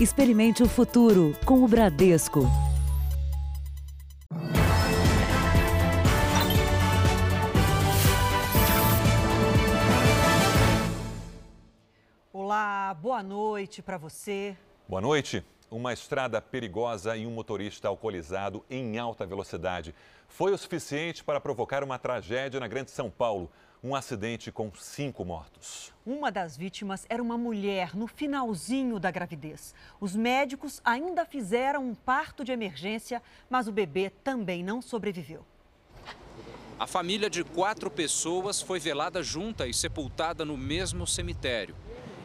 Experimente o futuro com o Bradesco. Olá, boa noite para você. Boa noite. Uma estrada perigosa e um motorista alcoolizado em alta velocidade foi o suficiente para provocar uma tragédia na Grande São Paulo. Um acidente com cinco mortos. Uma das vítimas era uma mulher no finalzinho da gravidez. Os médicos ainda fizeram um parto de emergência, mas o bebê também não sobreviveu. A família de quatro pessoas foi velada junta e sepultada no mesmo cemitério.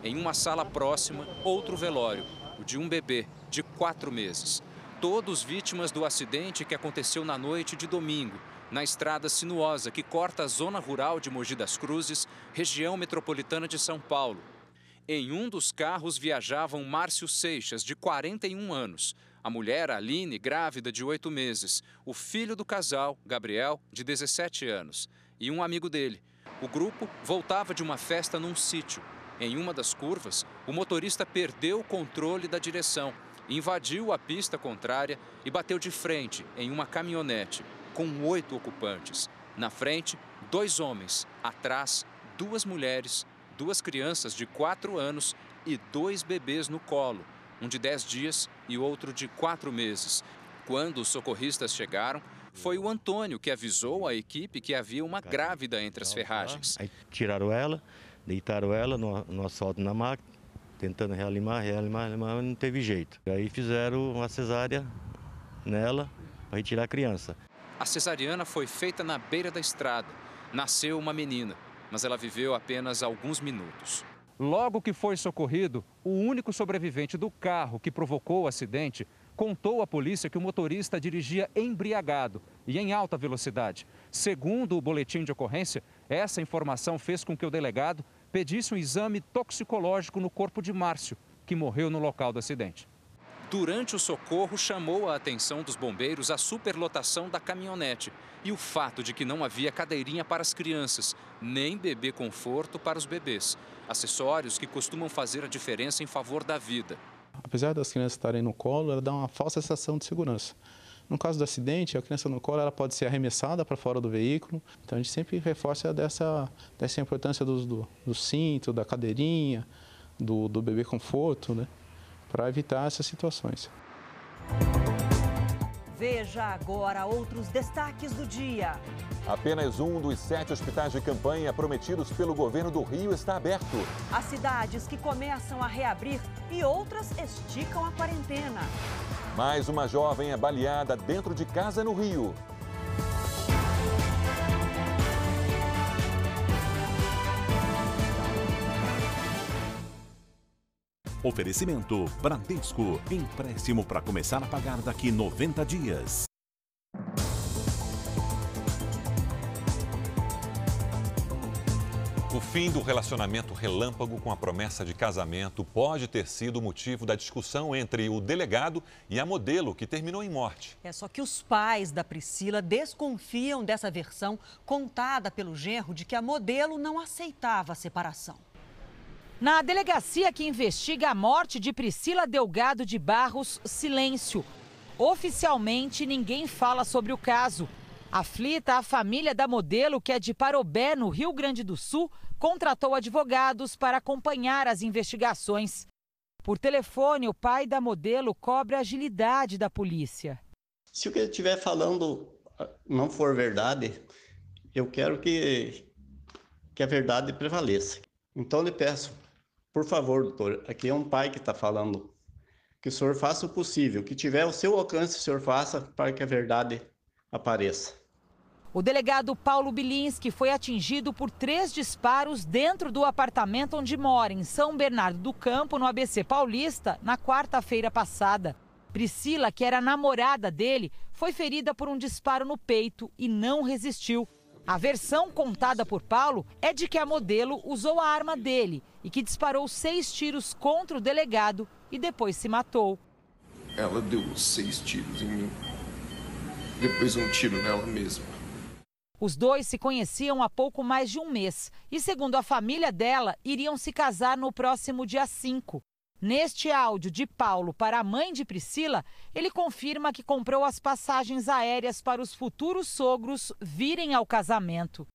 Em uma sala próxima, outro velório, o de um bebê de quatro meses. Todos vítimas do acidente que aconteceu na noite de domingo, na estrada sinuosa que corta a zona rural de Mogi das Cruzes, região metropolitana de São Paulo. Em um dos carros viajavam Márcio Seixas, de 41 anos, a mulher Aline, grávida de oito meses, o filho do casal, Gabriel, de 17 anos, e um amigo dele. O grupo voltava de uma festa num sítio. Em uma das curvas, o motorista perdeu o controle da direção, invadiu a pista contrária e bateu de frente em uma caminhonete com oito ocupantes. Na frente, dois homens. Atrás, duas mulheres, duas crianças de quatro anos e dois bebês no colo, um de dez dias e outro de quatro meses. Quando os socorristas chegaram, foi o Antônio que avisou a equipe que havia uma grávida entre as ferragens. Aí tiraram ela, deitaram ela no, no asfalto na máquina, tentando reanimar, reanimar, reanimar, mas não teve jeito. Aí fizeram uma cesárea nela para retirar a criança. A cesariana foi feita na beira da estrada. Nasceu uma menina, mas ela viveu apenas alguns minutos. Logo que foi socorrido, o único sobrevivente do carro que provocou o acidente contou à polícia que o motorista dirigia embriagado e em alta velocidade. Segundo o boletim de ocorrência, essa informação fez com que o delegado pedisse um exame toxicológico no corpo de Márcio, que morreu no local do acidente. Durante o socorro, chamou a atenção dos bombeiros a superlotação da caminhonete e o fato de que não havia cadeirinha para as crianças, nem bebê conforto para os bebês. Acessórios que costumam fazer a diferença em favor da vida. Apesar das crianças estarem no colo, ela dá uma falsa sensação de segurança. No caso do acidente, a criança no colo ela pode ser arremessada para fora do veículo. Então a gente sempre reforça dessa, dessa importância do, do, do cinto, da cadeirinha, do, do bebê conforto, né? Para evitar essas situações. Veja agora outros destaques do dia. Apenas um dos sete hospitais de campanha prometidos pelo governo do Rio está aberto. As cidades que começam a reabrir e outras esticam a quarentena. Mais uma jovem é baleada dentro de casa no Rio. Oferecimento Bradesco. Empréstimo para começar a pagar daqui 90 dias. O fim do relacionamento relâmpago com a promessa de casamento pode ter sido o motivo da discussão entre o delegado e a modelo, que terminou em morte. É só que os pais da Priscila desconfiam dessa versão contada pelo genro de que a modelo não aceitava a separação. Na delegacia que investiga a morte de Priscila Delgado de Barros, silêncio. Oficialmente, ninguém fala sobre o caso. Aflita, a família da modelo, que é de Parobé, no Rio Grande do Sul, contratou advogados para acompanhar as investigações. Por telefone, o pai da modelo cobra a agilidade da polícia. Se o que ele estiver falando não for verdade, eu quero que, que a verdade prevaleça. Então, lhe peço por favor, doutor, aqui é um pai que está falando. Que o senhor faça o possível, que tiver o seu alcance, o senhor faça para que a verdade apareça. O delegado Paulo Bilinski foi atingido por três disparos dentro do apartamento onde mora, em São Bernardo do Campo, no ABC Paulista, na quarta-feira passada. Priscila, que era namorada dele, foi ferida por um disparo no peito e não resistiu. A versão contada por Paulo é de que a modelo usou a arma dele e que disparou seis tiros contra o delegado e depois se matou. Ela deu seis tiros em mim, depois um tiro nela mesma. Os dois se conheciam há pouco mais de um mês e, segundo a família dela, iriam se casar no próximo dia 5. Neste áudio de Paulo para a mãe de Priscila, ele confirma que comprou as passagens aéreas para os futuros sogros virem ao casamento.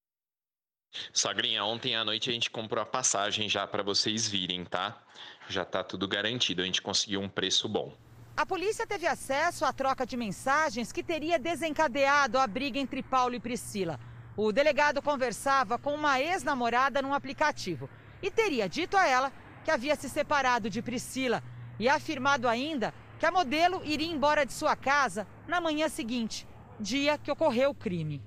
Sogrinha, ontem à noite a gente comprou a passagem já para vocês virem, tá? Já tá tudo garantido, a gente conseguiu um preço bom. A polícia teve acesso à troca de mensagens que teria desencadeado a briga entre Paulo e Priscila. O delegado conversava com uma ex-namorada num aplicativo e teria dito a ela que havia se separado de Priscila e afirmado ainda que a modelo iria embora de sua casa na manhã seguinte, dia que ocorreu o crime.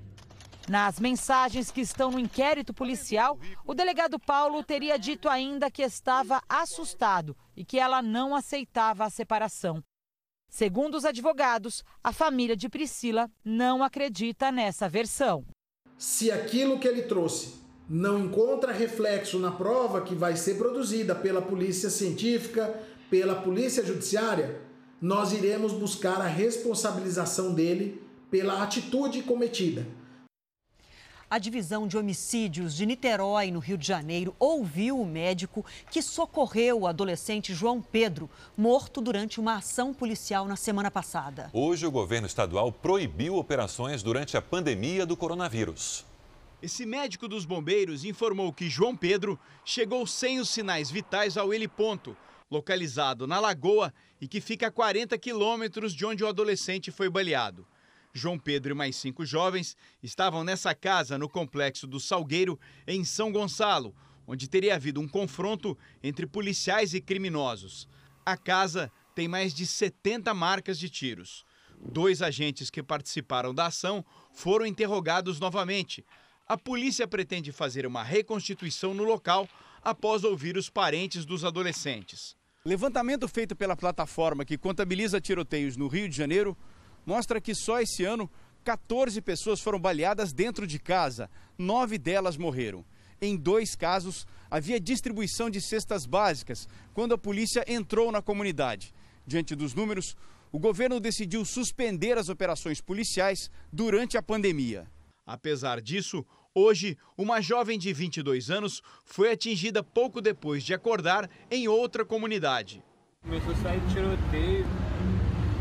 Nas mensagens que estão no inquérito policial, o delegado Paulo teria dito ainda que estava assustado e que ela não aceitava a separação. Segundo os advogados, a família de Priscila não acredita nessa versão. Se aquilo que ele trouxe não encontra reflexo na prova que vai ser produzida pela polícia científica, pela polícia judiciária, nós iremos buscar a responsabilização dele pela atitude cometida. A divisão de homicídios de Niterói, no Rio de Janeiro, ouviu o médico que socorreu o adolescente João Pedro, morto durante uma ação policial na semana passada. Hoje, o governo estadual proibiu operações durante a pandemia do coronavírus. Esse médico dos bombeiros informou que João Pedro chegou sem os sinais vitais ao heliponto, localizado na Lagoa e que fica a 40 quilômetros de onde o adolescente foi baleado. João Pedro e mais cinco jovens estavam nessa casa no complexo do Salgueiro, em São Gonçalo, onde teria havido um confronto entre policiais e criminosos. A casa tem mais de 70 marcas de tiros. Dois agentes que participaram da ação foram interrogados novamente, a polícia pretende fazer uma reconstituição no local após ouvir os parentes dos adolescentes. Levantamento feito pela plataforma que contabiliza tiroteios no Rio de Janeiro mostra que só esse ano 14 pessoas foram baleadas dentro de casa, nove delas morreram. Em dois casos, havia distribuição de cestas básicas quando a polícia entrou na comunidade. Diante dos números, o governo decidiu suspender as operações policiais durante a pandemia. Apesar disso, Hoje, uma jovem de 22 anos foi atingida pouco depois de acordar em outra comunidade. Começou a sair tiroteio,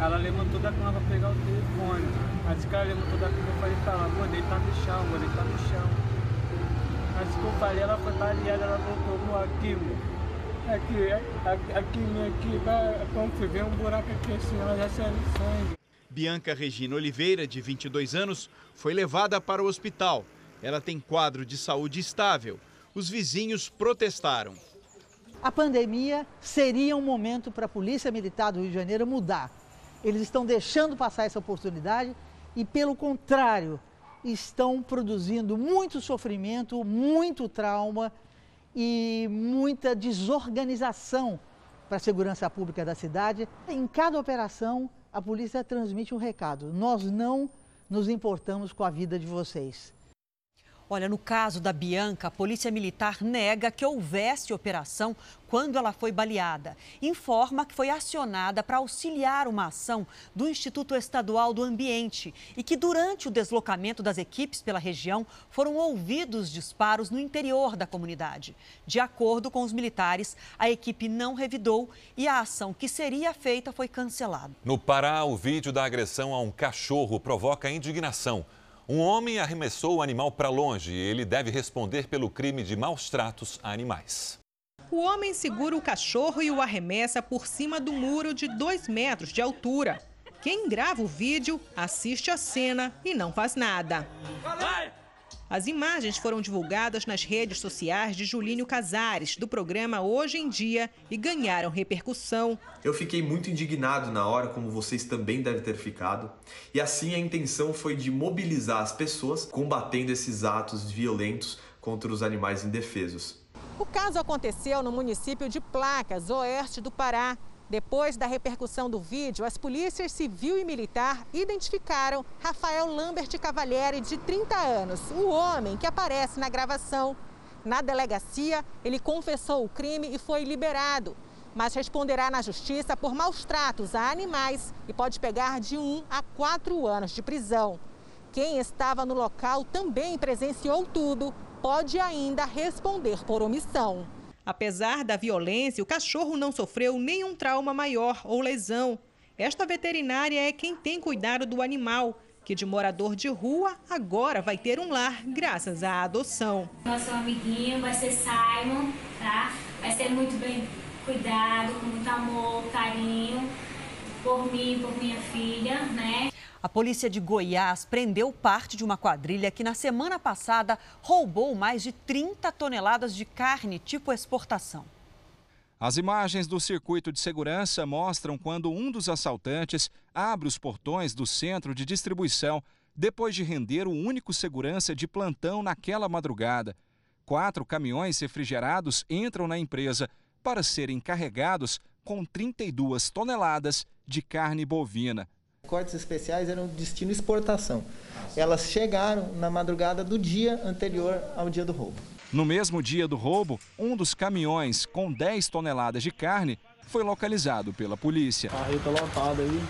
ela levantou da cama para pegar o telefone. Assim que ela levantou da cama, eu falei pra ela, vou no chão, vou deitar no chão. Assim que eu falei, ela foi baleada, ela voltou, aqui, aqui, aqui, aqui, aqui, como fui ver um buraco aqui assim, ela já saiu sangue. Bianca Regina Oliveira, de 22 anos, foi levada para o hospital. Ela tem quadro de saúde estável. Os vizinhos protestaram. A pandemia seria um momento para a Polícia Militar do Rio de Janeiro mudar. Eles estão deixando passar essa oportunidade e, pelo contrário, estão produzindo muito sofrimento, muito trauma e muita desorganização para a segurança pública da cidade. Em cada operação, a polícia transmite um recado: nós não nos importamos com a vida de vocês. Olha, no caso da Bianca, a Polícia Militar nega que houvesse operação quando ela foi baleada. Informa que foi acionada para auxiliar uma ação do Instituto Estadual do Ambiente e que durante o deslocamento das equipes pela região foram ouvidos disparos no interior da comunidade. De acordo com os militares, a equipe não revidou e a ação que seria feita foi cancelada. No Pará, o vídeo da agressão a um cachorro provoca indignação. Um homem arremessou o animal para longe e ele deve responder pelo crime de maus tratos a animais. O homem segura o cachorro e o arremessa por cima do muro de dois metros de altura. Quem grava o vídeo assiste a cena e não faz nada. Vai! As imagens foram divulgadas nas redes sociais de Julínio Casares, do programa Hoje em Dia, e ganharam repercussão. Eu fiquei muito indignado na hora, como vocês também devem ter ficado. E assim a intenção foi de mobilizar as pessoas combatendo esses atos violentos contra os animais indefesos. O caso aconteceu no município de Placas, oeste do Pará. Depois da repercussão do vídeo, as polícias civil e militar identificaram Rafael Lambert Cavalieri, de 30 anos, o homem que aparece na gravação. Na delegacia, ele confessou o crime e foi liberado, mas responderá na justiça por maus tratos a animais e pode pegar de um a quatro anos de prisão. Quem estava no local também presenciou tudo, pode ainda responder por omissão. Apesar da violência, o cachorro não sofreu nenhum trauma maior ou lesão. Esta veterinária é quem tem cuidado do animal, que de morador de rua agora vai ter um lar graças à adoção. Nosso amiguinho vai ser Simon, tá? Vai ser muito bem cuidado, com muito amor, carinho por mim, por minha filha, né? A polícia de Goiás prendeu parte de uma quadrilha que na semana passada roubou mais de 30 toneladas de carne tipo exportação. As imagens do circuito de segurança mostram quando um dos assaltantes abre os portões do centro de distribuição depois de render o único segurança de plantão naquela madrugada. Quatro caminhões refrigerados entram na empresa para serem carregados com 32 toneladas de carne bovina. Cortes especiais eram destino exportação. Elas chegaram na madrugada do dia anterior ao dia do roubo. No mesmo dia do roubo, um dos caminhões com 10 toneladas de carne foi localizado pela polícia. Carreta lotada aí.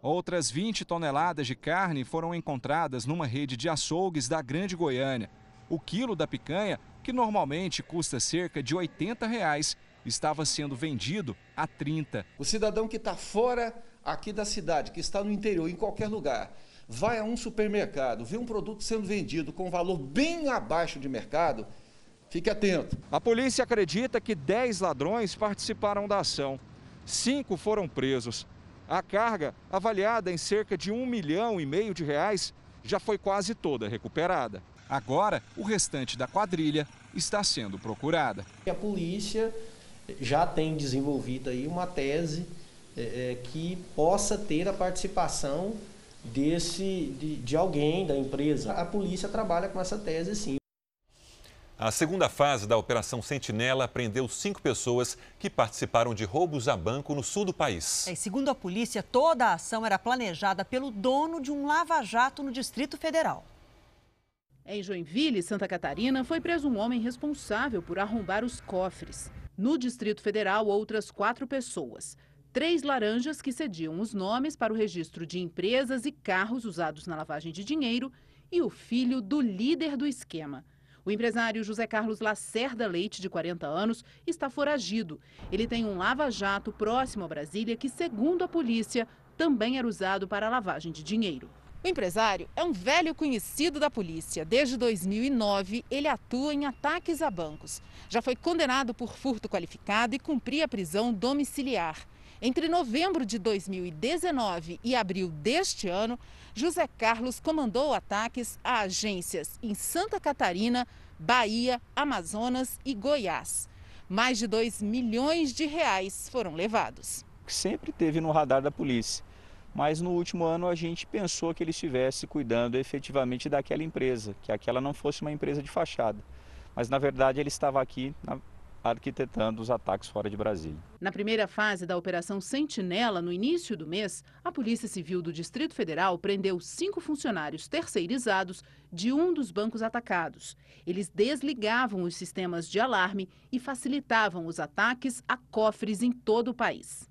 Outras 20 toneladas de carne foram encontradas numa rede de açougues da Grande Goiânia. O quilo da picanha, que normalmente custa cerca de 80 reais, estava sendo vendido a 30. O cidadão que está fora aqui da cidade, que está no interior, em qualquer lugar, vai a um supermercado, vê um produto sendo vendido com valor bem abaixo de mercado, fique atento. A polícia acredita que 10 ladrões participaram da ação. Cinco foram presos. A carga, avaliada em cerca de um milhão e meio de reais, já foi quase toda recuperada. Agora, o restante da quadrilha está sendo procurada. A polícia já tem desenvolvido aí uma tese é, é, que possa ter a participação desse de, de alguém da empresa. A polícia trabalha com essa tese sim. A segunda fase da Operação Sentinela prendeu cinco pessoas que participaram de roubos a banco no sul do país. É, segundo a polícia, toda a ação era planejada pelo dono de um lava-jato no Distrito Federal. Em Joinville, Santa Catarina, foi preso um homem responsável por arrombar os cofres. No Distrito Federal, outras quatro pessoas. Três laranjas que cediam os nomes para o registro de empresas e carros usados na lavagem de dinheiro e o filho do líder do esquema. O empresário José Carlos Lacerda Leite, de 40 anos, está foragido. Ele tem um lava-jato próximo a Brasília que, segundo a polícia, também era usado para a lavagem de dinheiro. O empresário é um velho conhecido da polícia. Desde 2009, ele atua em ataques a bancos. Já foi condenado por furto qualificado e cumpria prisão domiciliar. Entre novembro de 2019 e abril deste ano, José Carlos comandou ataques a agências em Santa Catarina, Bahia, Amazonas e Goiás. Mais de 2 milhões de reais foram levados. Sempre teve no radar da polícia mas no último ano a gente pensou que ele estivesse cuidando efetivamente daquela empresa, que aquela não fosse uma empresa de fachada. Mas na verdade ele estava aqui na, arquitetando os ataques fora de Brasília. Na primeira fase da Operação Sentinela, no início do mês, a Polícia Civil do Distrito Federal prendeu cinco funcionários terceirizados de um dos bancos atacados. Eles desligavam os sistemas de alarme e facilitavam os ataques a cofres em todo o país.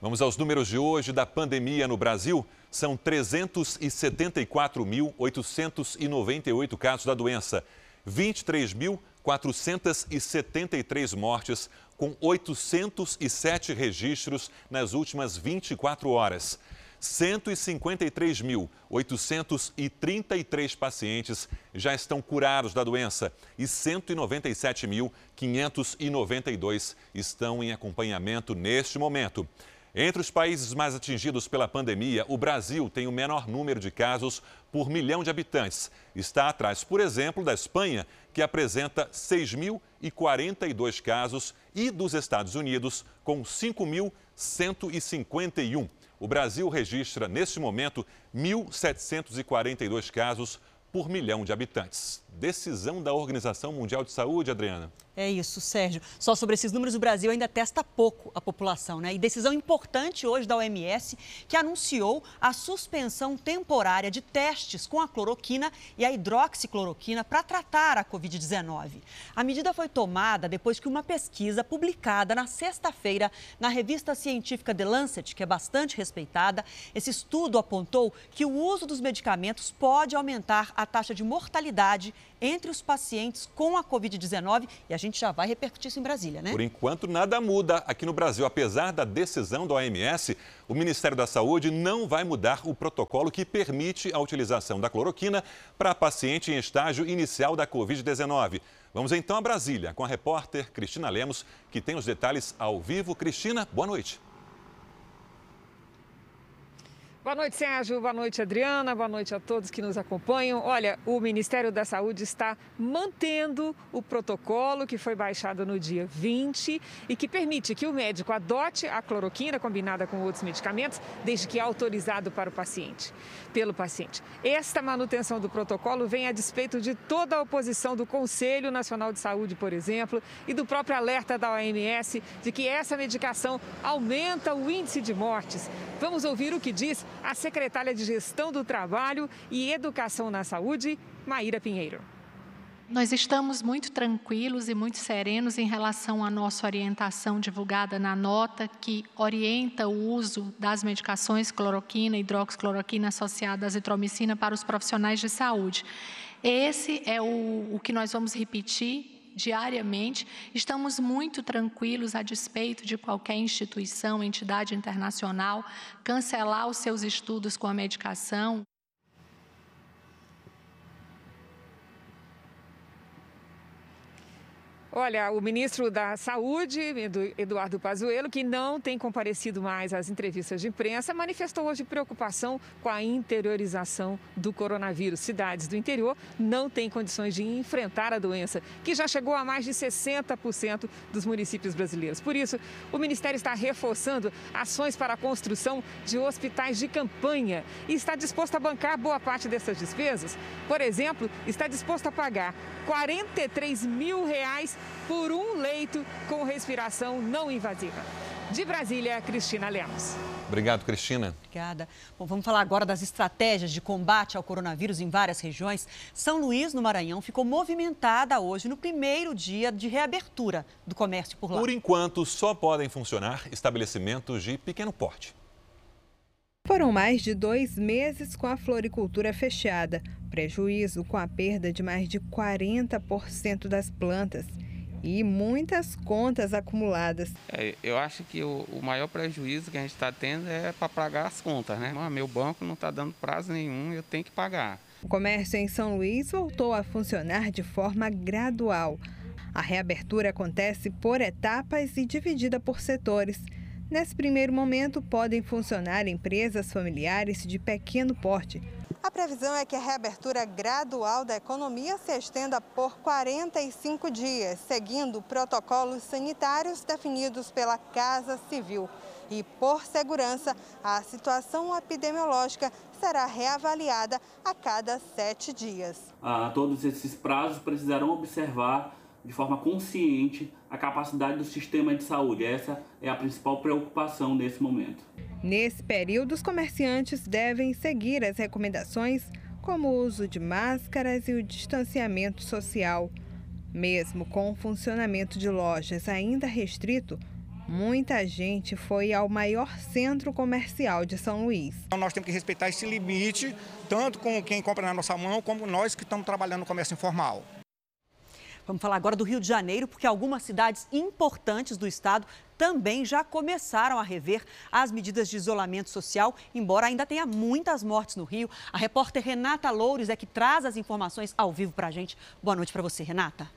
Vamos aos números de hoje da pandemia no Brasil. São 374.898 casos da doença, 23.473 mortes, com 807 registros nas últimas 24 horas. 153.833 pacientes já estão curados da doença e 197.592 estão em acompanhamento neste momento. Entre os países mais atingidos pela pandemia, o Brasil tem o menor número de casos por milhão de habitantes. Está atrás, por exemplo, da Espanha, que apresenta 6.042 casos, e dos Estados Unidos, com 5.151. O Brasil registra, neste momento, 1.742 casos por milhão de habitantes. Decisão da Organização Mundial de Saúde, Adriana. É isso, Sérgio. Só sobre esses números, o Brasil ainda testa pouco a população, né? E decisão importante hoje da OMS, que anunciou a suspensão temporária de testes com a cloroquina e a hidroxicloroquina para tratar a Covid-19. A medida foi tomada depois que uma pesquisa publicada na sexta-feira na revista científica The Lancet, que é bastante respeitada, esse estudo apontou que o uso dos medicamentos pode aumentar a taxa de mortalidade entre os pacientes com a Covid-19 e a gente já vai repercutir isso em Brasília, né? Por enquanto, nada muda aqui no Brasil. Apesar da decisão da OMS, o Ministério da Saúde não vai mudar o protocolo que permite a utilização da cloroquina para paciente em estágio inicial da Covid-19. Vamos então a Brasília com a repórter Cristina Lemos, que tem os detalhes ao vivo. Cristina, boa noite. Boa noite, Sérgio. Boa noite, Adriana. Boa noite a todos que nos acompanham. Olha, o Ministério da Saúde está mantendo o protocolo que foi baixado no dia 20 e que permite que o médico adote a cloroquina combinada com outros medicamentos, desde que autorizado para o paciente, pelo paciente. Esta manutenção do protocolo vem a despeito de toda a oposição do Conselho Nacional de Saúde, por exemplo, e do próprio alerta da OMS de que essa medicação aumenta o índice de mortes. Vamos ouvir o que diz a secretária de Gestão do Trabalho e Educação na Saúde, Maíra Pinheiro. Nós estamos muito tranquilos e muito serenos em relação à nossa orientação divulgada na nota que orienta o uso das medicações cloroquina e hidroxicloroquina associada à azitromicina para os profissionais de saúde. Esse é o, o que nós vamos repetir diariamente. Estamos muito tranquilos a despeito de qualquer instituição, entidade internacional cancelar os seus estudos com a medicação. Olha, o ministro da Saúde, Eduardo Pazuello, que não tem comparecido mais às entrevistas de imprensa, manifestou hoje preocupação com a interiorização do coronavírus. Cidades do interior não têm condições de enfrentar a doença, que já chegou a mais de 60% dos municípios brasileiros. Por isso, o ministério está reforçando ações para a construção de hospitais de campanha e está disposto a bancar boa parte dessas despesas. Por exemplo, está disposto a pagar 43 mil reais por um leito com respiração não invasiva. De Brasília, Cristina Lemos. Obrigado, Cristina. Obrigada. Bom, vamos falar agora das estratégias de combate ao coronavírus em várias regiões. São Luís, no Maranhão, ficou movimentada hoje no primeiro dia de reabertura do comércio por lá. Por enquanto, só podem funcionar estabelecimentos de pequeno porte. Foram mais de dois meses com a floricultura fechada, prejuízo com a perda de mais de 40% das plantas e muitas contas acumuladas. É, eu acho que o, o, maior prejuízo que a gente está tendo é para pagar as contas, né? Ah, meu banco não está dando prazo nenhum, eu tenho que pagar. O comércio em São Luís voltou a funcionar de forma gradual. A reabertura acontece por etapas e dividida por setores. Nesse primeiro momento, podem funcionar empresas familiares de pequeno porte. A previsão é que a reabertura gradual da economia se estenda por 45 dias, seguindo protocolos sanitários definidos pela Casa Civil. E, por segurança, a situação epidemiológica será reavaliada a cada sete dias. Ah, todos esses prazos precisarão observar de forma consciente a capacidade do sistema de saúde. Essa é a principal preocupação nesse momento. Nesse período, os comerciantes devem seguir as recomendações, como o uso de máscaras e o distanciamento social. Mesmo com o funcionamento de lojas ainda restrito, muita gente foi ao maior centro comercial de São Luís. Então, nós temos que respeitar esse limite, tanto com quem compra na nossa mão, como nós que estamos trabalhando no comércio informal. Vamos falar agora do Rio de Janeiro, porque algumas cidades importantes do estado também já começaram a rever as medidas de isolamento social, embora ainda tenha muitas mortes no Rio. A repórter Renata Loures é que traz as informações ao vivo para a gente. Boa noite para você, Renata.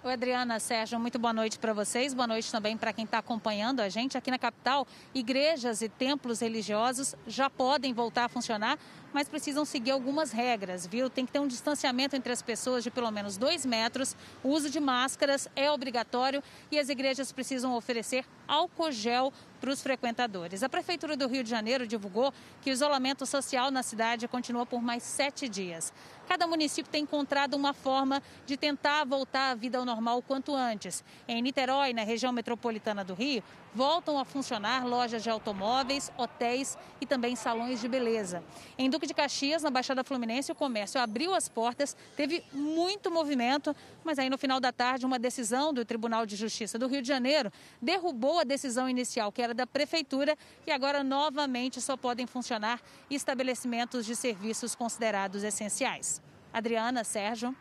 Oi, Adriana, Sérgio, muito boa noite para vocês. Boa noite também para quem está acompanhando a gente aqui na capital. Igrejas e templos religiosos já podem voltar a funcionar, mas precisam seguir algumas regras, viu? Tem que ter um distanciamento entre as pessoas de pelo menos dois metros, o uso de máscaras é obrigatório e as igrejas precisam oferecer álcool gel para os frequentadores. A Prefeitura do Rio de Janeiro divulgou que o isolamento social na cidade continua por mais sete dias. Cada município tem encontrado uma forma de tentar voltar à vida ao normal o quanto antes. Em Niterói, na região metropolitana do Rio, voltam a funcionar lojas de automóveis, hotéis e também salões de beleza. Em Duque de Caxias, na Baixada Fluminense, o comércio abriu as portas, teve muito movimento, mas aí no final da tarde, uma decisão do Tribunal de Justiça do Rio de Janeiro derrubou a decisão inicial, que era da Prefeitura, e agora novamente só podem funcionar estabelecimentos de serviços considerados essenciais. Adriana, Sérgio.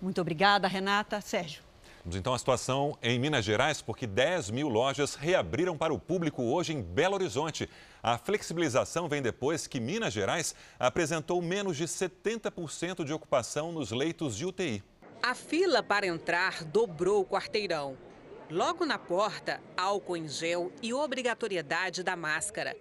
Muito obrigada, Renata. Sérgio. Vamos então à situação em Minas Gerais, porque 10 mil lojas reabriram para o público hoje em Belo Horizonte. A flexibilização vem depois que Minas Gerais apresentou menos de 70% de ocupação nos leitos de UTI. A fila para entrar dobrou o quarteirão. Logo na porta, álcool em gel e obrigatoriedade da máscara.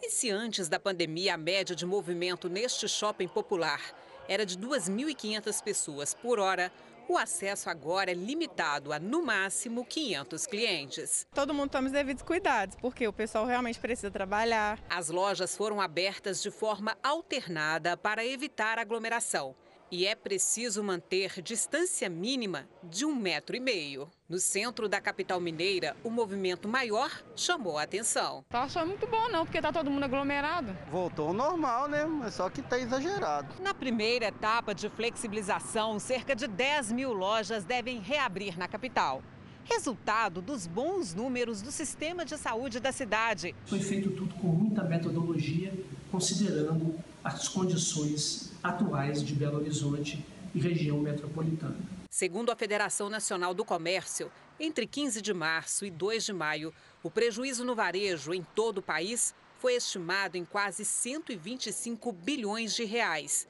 E se antes da pandemia a média de movimento neste shopping popular era de 2.500 pessoas por hora, o acesso agora é limitado a, no máximo, 500 clientes. Todo mundo toma os devidos cuidados, porque o pessoal realmente precisa trabalhar. As lojas foram abertas de forma alternada para evitar aglomeração e é preciso manter distância mínima de um metro e meio. No centro da capital mineira, o movimento maior chamou a atenção. Tá achando muito bom não, porque tá todo mundo aglomerado. Voltou ao normal, né? Mas só que tá exagerado. Na primeira etapa de flexibilização, cerca de 10 mil lojas devem reabrir na capital. Resultado dos bons números do sistema de saúde da cidade. Foi feito tudo com muita metodologia, considerando as condições atuais de Belo Horizonte e região metropolitana. Segundo a Federação Nacional do Comércio, entre 15 de março e 2 de maio, o prejuízo no varejo em todo o país foi estimado em quase 125 bilhões de reais.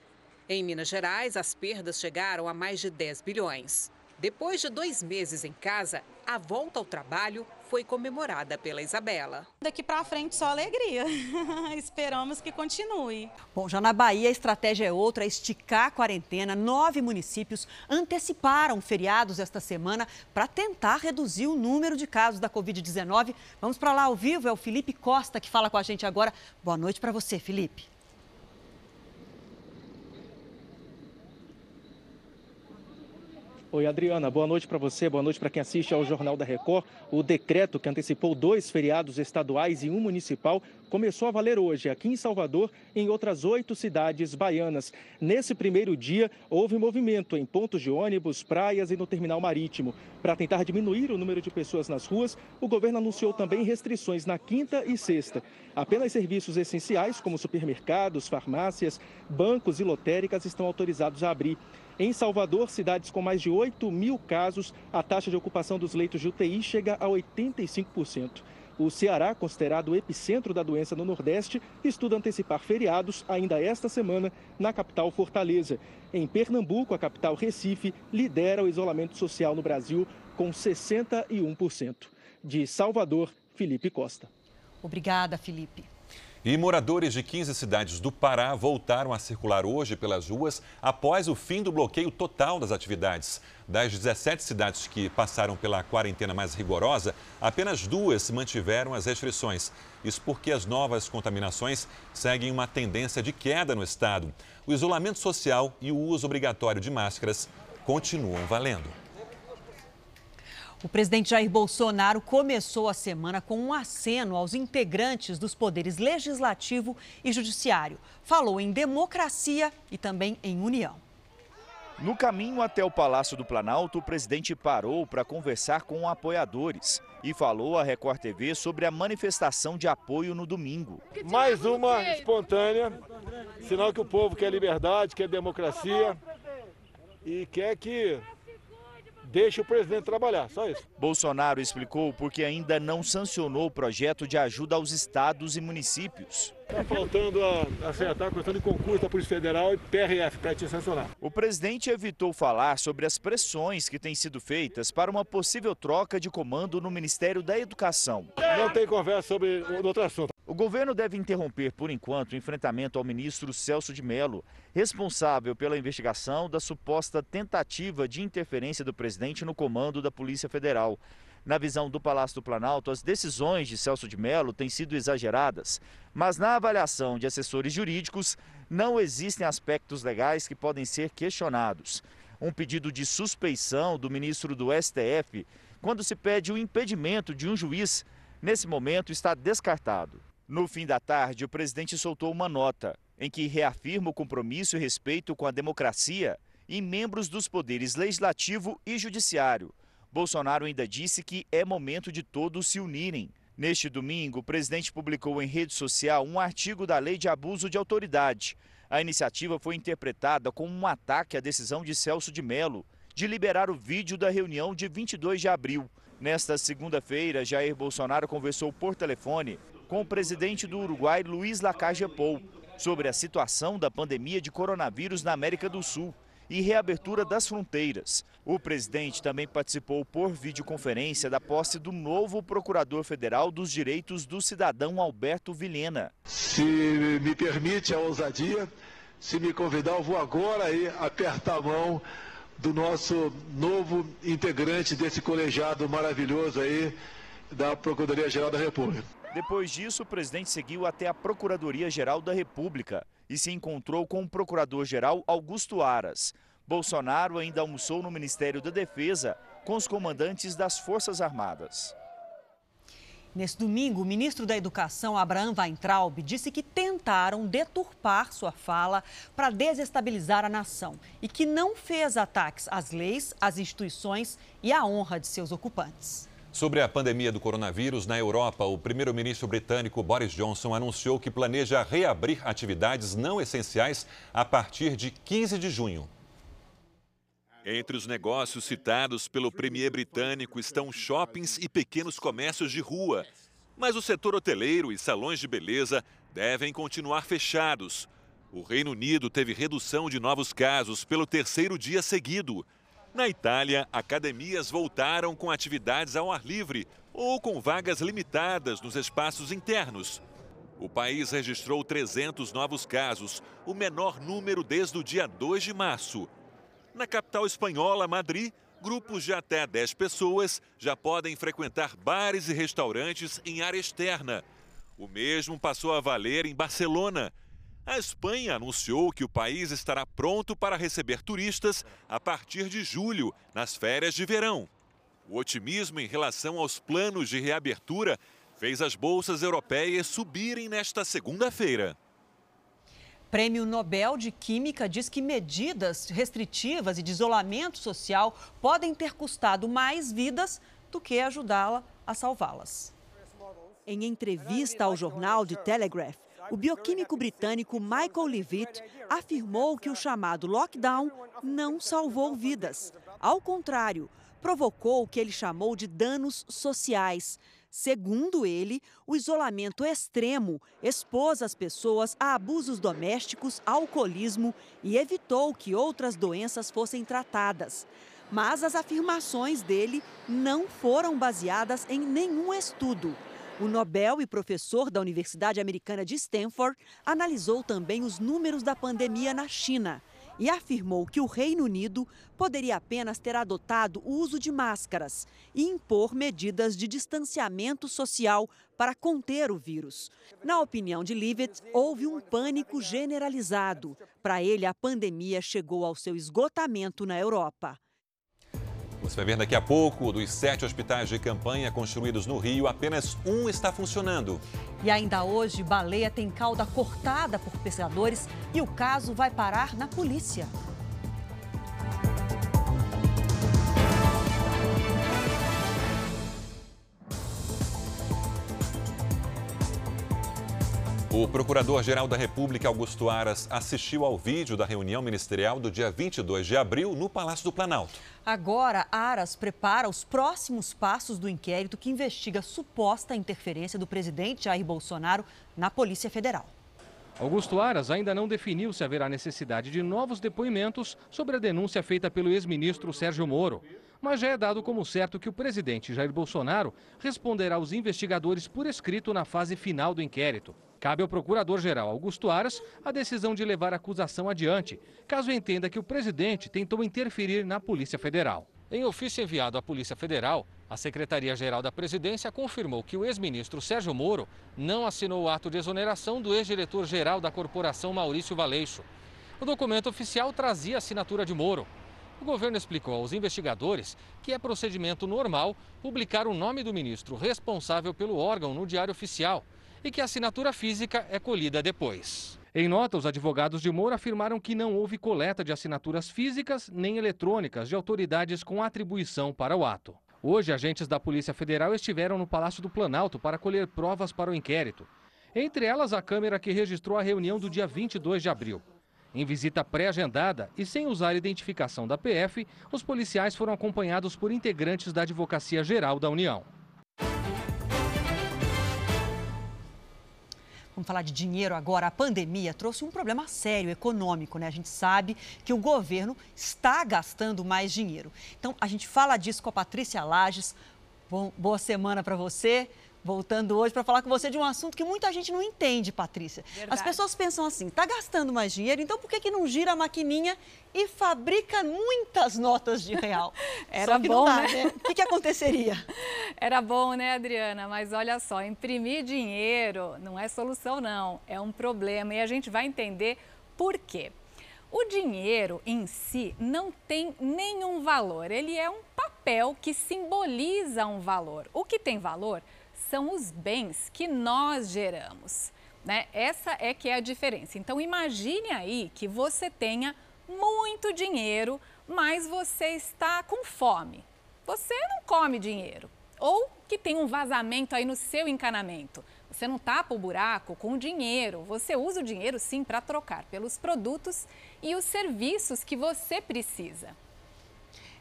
Em Minas Gerais, as perdas chegaram a mais de 10 bilhões. Depois de dois meses em casa, a volta ao trabalho foi comemorada pela Isabela. Daqui para frente só alegria. Esperamos que continue. Bom, já na Bahia a estratégia é outra, esticar a quarentena. Nove municípios anteciparam feriados esta semana para tentar reduzir o número de casos da Covid-19. Vamos para lá ao vivo, é o Felipe Costa que fala com a gente agora. Boa noite para você, Felipe. Oi, Adriana. Boa noite para você, boa noite para quem assiste ao Jornal da Record. O decreto que antecipou dois feriados estaduais e um municipal começou a valer hoje aqui em Salvador em outras oito cidades baianas. Nesse primeiro dia, houve movimento em pontos de ônibus, praias e no terminal marítimo. Para tentar diminuir o número de pessoas nas ruas, o governo anunciou também restrições na quinta e sexta. Apenas serviços essenciais, como supermercados, farmácias, bancos e lotéricas, estão autorizados a abrir. Em Salvador, cidades com mais de 8 mil casos, a taxa de ocupação dos leitos de UTI chega a 85%. O Ceará, considerado o epicentro da doença no Nordeste, estuda antecipar feriados ainda esta semana na capital Fortaleza. Em Pernambuco, a capital Recife lidera o isolamento social no Brasil com 61%. De Salvador, Felipe Costa. Obrigada, Felipe. E moradores de 15 cidades do Pará voltaram a circular hoje pelas ruas após o fim do bloqueio total das atividades. Das 17 cidades que passaram pela quarentena mais rigorosa, apenas duas mantiveram as restrições. Isso porque as novas contaminações seguem uma tendência de queda no estado. O isolamento social e o uso obrigatório de máscaras continuam valendo. O presidente Jair Bolsonaro começou a semana com um aceno aos integrantes dos poderes legislativo e judiciário. Falou em democracia e também em união. No caminho até o Palácio do Planalto, o presidente parou para conversar com apoiadores e falou à Record TV sobre a manifestação de apoio no domingo. Mais uma espontânea, sinal que o povo quer liberdade, quer democracia e quer que deixe o presidente trabalhar, só isso. Bolsonaro explicou porque ainda não sancionou o projeto de ajuda aos estados e municípios. Está faltando a, acertar a questão de concurso da Polícia Federal e PRF para te sancionar. O presidente evitou falar sobre as pressões que têm sido feitas para uma possível troca de comando no Ministério da Educação. Não tem conversa sobre outro assunto. O governo deve interromper, por enquanto, o enfrentamento ao ministro Celso de Mello, responsável pela investigação da suposta tentativa de interferência do presidente no comando da Polícia Federal. Na visão do Palácio do Planalto, as decisões de Celso de Mello têm sido exageradas, mas na avaliação de assessores jurídicos, não existem aspectos legais que podem ser questionados. Um pedido de suspeição do ministro do STF, quando se pede o impedimento de um juiz, nesse momento está descartado. No fim da tarde, o presidente soltou uma nota em que reafirma o compromisso e respeito com a democracia e membros dos poderes legislativo e judiciário. Bolsonaro ainda disse que é momento de todos se unirem. Neste domingo, o presidente publicou em rede social um artigo da Lei de Abuso de Autoridade. A iniciativa foi interpretada como um ataque à decisão de Celso de Mello de liberar o vídeo da reunião de 22 de abril. Nesta segunda-feira, Jair Bolsonaro conversou por telefone com o presidente do Uruguai, Luiz Lacalle Pou, sobre a situação da pandemia de coronavírus na América do Sul e reabertura das fronteiras. O presidente também participou por videoconferência da posse do novo Procurador Federal dos Direitos do Cidadão Alberto Vilhena. Se me permite a ousadia, se me convidar, eu vou agora aí apertar a mão do nosso novo integrante desse colegiado maravilhoso aí da Procuradoria-Geral da República. Depois disso, o presidente seguiu até a Procuradoria-Geral da República e se encontrou com o Procurador-Geral Augusto Aras. Bolsonaro ainda almoçou no Ministério da Defesa com os comandantes das Forças Armadas. Nesse domingo, o ministro da Educação, Abraham Weintraub, disse que tentaram deturpar sua fala para desestabilizar a nação e que não fez ataques às leis, às instituições e à honra de seus ocupantes. Sobre a pandemia do coronavírus na Europa, o primeiro-ministro britânico Boris Johnson anunciou que planeja reabrir atividades não essenciais a partir de 15 de junho. Entre os negócios citados pelo premier britânico estão shoppings e pequenos comércios de rua. Mas o setor hoteleiro e salões de beleza devem continuar fechados. O Reino Unido teve redução de novos casos pelo terceiro dia seguido. Na Itália, academias voltaram com atividades ao ar livre ou com vagas limitadas nos espaços internos. O país registrou 300 novos casos, o menor número desde o dia 2 de março. Na capital espanhola, Madrid, grupos de até 10 pessoas já podem frequentar bares e restaurantes em área externa. O mesmo passou a valer em Barcelona. A Espanha anunciou que o país estará pronto para receber turistas a partir de julho, nas férias de verão. O otimismo em relação aos planos de reabertura fez as bolsas europeias subirem nesta segunda-feira. Prêmio Nobel de Química diz que medidas restritivas e de isolamento social podem ter custado mais vidas do que ajudá-la a salvá-las. Em entrevista ao jornal The Telegraph, o bioquímico britânico Michael Levitt afirmou que o chamado lockdown não salvou vidas. Ao contrário, provocou o que ele chamou de danos sociais. Segundo ele, o isolamento extremo expôs as pessoas a abusos domésticos, alcoolismo e evitou que outras doenças fossem tratadas. Mas as afirmações dele não foram baseadas em nenhum estudo. O Nobel e professor da Universidade Americana de Stanford analisou também os números da pandemia na China e afirmou que o Reino Unido poderia apenas ter adotado o uso de máscaras e impor medidas de distanciamento social para conter o vírus. Na opinião de Leavitt, houve um pânico generalizado. Para ele, a pandemia chegou ao seu esgotamento na Europa. Você vai ver daqui a pouco, dos sete hospitais de campanha construídos no Rio, apenas um está funcionando. E ainda hoje, baleia tem cauda cortada por pescadores e o caso vai parar na polícia. O Procurador-Geral da República, Augusto Aras, assistiu ao vídeo da reunião ministerial do dia 22 de abril no Palácio do Planalto. Agora, Aras prepara os próximos passos do inquérito que investiga suposta interferência do presidente Jair Bolsonaro na Polícia Federal. Augusto Aras ainda não definiu se haverá necessidade de novos depoimentos sobre a denúncia feita pelo ex-ministro Sérgio Moro. Mas já é dado como certo que o presidente Jair Bolsonaro responderá aos investigadores por escrito na fase final do inquérito. Cabe ao procurador-geral Augusto Aras a decisão de levar a acusação adiante, caso entenda que o presidente tentou interferir na Polícia Federal. Em ofício enviado à Polícia Federal, a Secretaria-Geral da Presidência confirmou que o ex-ministro Sérgio Moro não assinou o ato de exoneração do ex-diretor-geral da corporação Maurício Valeixo. O documento oficial trazia a assinatura de Moro. O governo explicou aos investigadores que é procedimento normal publicar o nome do ministro responsável pelo órgão no Diário Oficial e que a assinatura física é colhida depois. Em nota, os advogados de Moura afirmaram que não houve coleta de assinaturas físicas nem eletrônicas de autoridades com atribuição para o ato. Hoje, agentes da Polícia Federal estiveram no Palácio do Planalto para colher provas para o inquérito. Entre elas, a câmera que registrou a reunião do dia 22 de abril. Em visita pré-agendada e sem usar identificação da PF, os policiais foram acompanhados por integrantes da Advocacia Geral da União. Vamos falar de dinheiro agora. A pandemia trouxe um problema sério econômico, né? A gente sabe que o governo está gastando mais dinheiro. Então, a gente fala disso com a Patrícia Lages. Bom, boa semana para você voltando hoje para falar com você de um assunto que muita gente não entende, Patrícia. Verdade. As pessoas pensam assim, está gastando mais dinheiro, então por que, que não gira a maquininha e fabrica muitas notas de real? Era bom, dá, né? O que, que aconteceria? Era bom, né, Adriana? Mas olha só, imprimir dinheiro não é solução, não. É um problema e a gente vai entender por quê. O dinheiro em si não tem nenhum valor, ele é um papel que simboliza um valor. O que tem valor são os bens que nós geramos. Né? Essa é que é a diferença. Então imagine aí que você tenha muito dinheiro, mas você está com fome. Você não come dinheiro. Ou que tem um vazamento aí no seu encanamento. Você não tapa o buraco com o dinheiro. Você usa o dinheiro sim para trocar pelos produtos e os serviços que você precisa.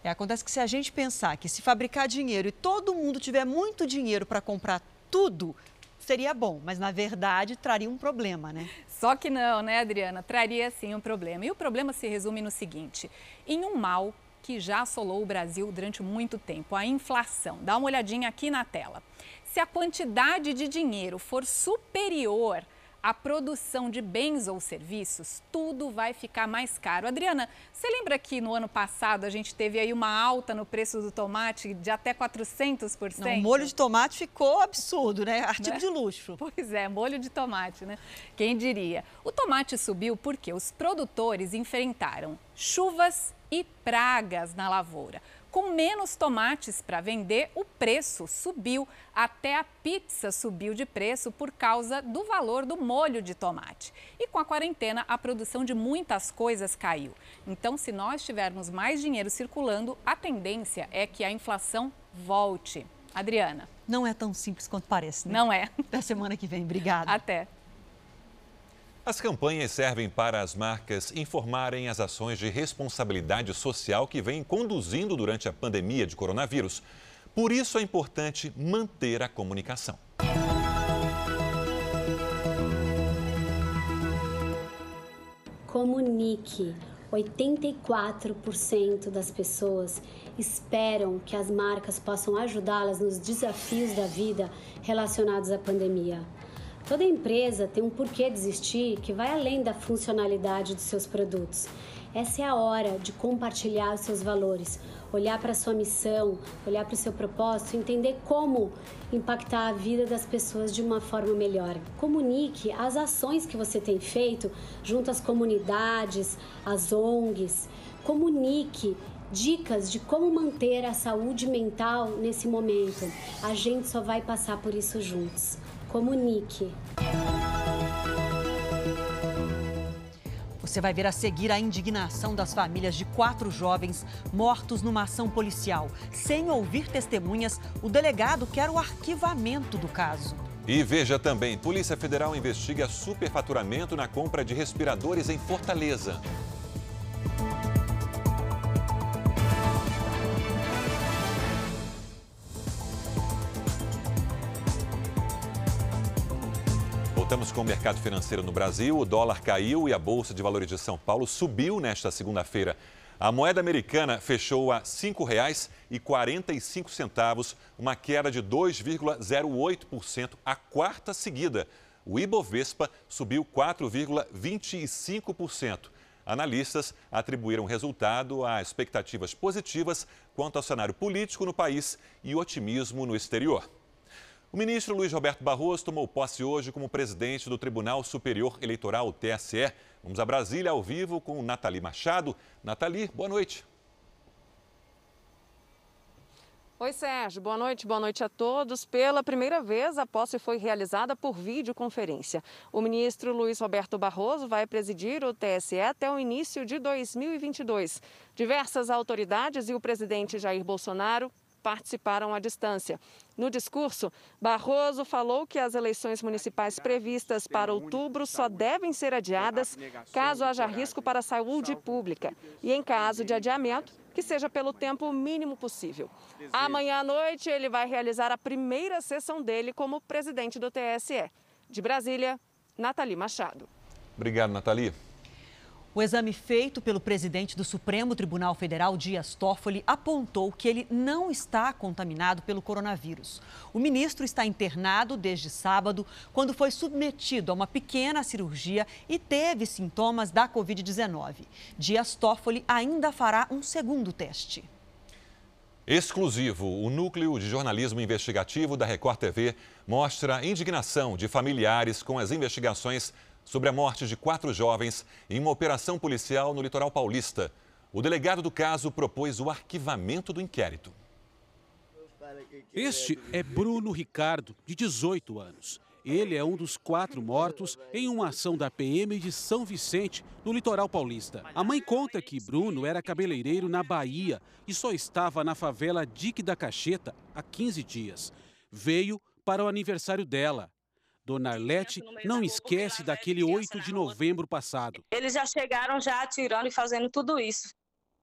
É, acontece que se a gente pensar que se fabricar dinheiro e todo mundo tiver muito dinheiro para comprar tudo, seria bom, mas na verdade traria um problema, né? Só que não, né, Adriana? Traria sim um problema. E o problema se resume no seguinte: em um mal que já assolou o Brasil durante muito tempo, a inflação. Dá uma olhadinha aqui na tela. Se a quantidade de dinheiro for superior a produção de bens ou serviços, tudo vai ficar mais caro. Adriana, você lembra que no ano passado a gente teve aí uma alta no preço do tomate de até 400%? Não, o molho de tomate ficou absurdo, né? Artigo né? de luxo. Pois é, molho de tomate, né? Quem diria? O tomate subiu porque os produtores enfrentaram chuvas e pragas na lavoura. Com menos tomates para vender, o preço subiu. Até a pizza subiu de preço por causa do valor do molho de tomate. E com a quarentena, a produção de muitas coisas caiu. Então, se nós tivermos mais dinheiro circulando, a tendência é que a inflação volte. Adriana. Não é tão simples quanto parece, né? Não é. Até semana que vem. Obrigada. Até. As campanhas servem para as marcas informarem as ações de responsabilidade social que vêm conduzindo durante a pandemia de coronavírus. Por isso é importante manter a comunicação. Comunique. 84% das pessoas esperam que as marcas possam ajudá-las nos desafios da vida relacionados à pandemia. Toda empresa tem um porquê de existir que vai além da funcionalidade dos seus produtos. Essa é a hora de compartilhar os seus valores, olhar para a sua missão, olhar para o seu propósito, entender como impactar a vida das pessoas de uma forma melhor. Comunique as ações que você tem feito junto às comunidades, às ONGs. Comunique dicas de como manter a saúde mental nesse momento. A gente só vai passar por isso juntos. Comunique. Você vai ver a seguir a indignação das famílias de quatro jovens mortos numa ação policial. Sem ouvir testemunhas, o delegado quer o arquivamento do caso. E veja também: Polícia Federal investiga superfaturamento na compra de respiradores em Fortaleza. Voltamos com o mercado financeiro no Brasil. O dólar caiu e a Bolsa de Valores de São Paulo subiu nesta segunda-feira. A moeda americana fechou a R$ 5,45, uma queda de 2,08%, a quarta seguida. O Ibovespa subiu 4,25%. Analistas atribuíram o resultado a expectativas positivas quanto ao cenário político no país e otimismo no exterior. O ministro Luiz Roberto Barroso tomou posse hoje como presidente do Tribunal Superior Eleitoral, TSE. Vamos a Brasília ao vivo com Nathalie Machado. Nathalie, boa noite. Oi, Sérgio. Boa noite. Boa noite a todos. Pela primeira vez, a posse foi realizada por videoconferência. O ministro Luiz Roberto Barroso vai presidir o TSE até o início de 2022. Diversas autoridades e o presidente Jair Bolsonaro participaram à distância. No discurso, Barroso falou que as eleições municipais previstas para outubro só devem ser adiadas caso haja risco para a saúde pública e, em caso de adiamento, que seja pelo tempo mínimo possível. Amanhã à noite, ele vai realizar a primeira sessão dele como presidente do TSE. De Brasília, Nathalie Machado. Obrigado, Nathalie. O exame feito pelo presidente do Supremo Tribunal Federal, Dias Toffoli, apontou que ele não está contaminado pelo coronavírus. O ministro está internado desde sábado, quando foi submetido a uma pequena cirurgia e teve sintomas da Covid-19. Dias Toffoli ainda fará um segundo teste. Exclusivo, o Núcleo de Jornalismo Investigativo da Record TV mostra indignação de familiares com as investigações sobre a morte de quatro jovens em uma operação policial no litoral paulista. O delegado do caso propôs o arquivamento do inquérito. Este é Bruno Ricardo, de 18 anos. Ele é um dos quatro mortos em uma ação da PM de São Vicente, no litoral paulista. A mãe conta que Bruno era cabeleireiro na Bahia e só estava na favela Dique da Cacheta há 15 dias. Veio para o aniversário dela. Dona Arlete não esquece daquele 8 de novembro passado. Eles já chegaram já atirando e fazendo tudo isso.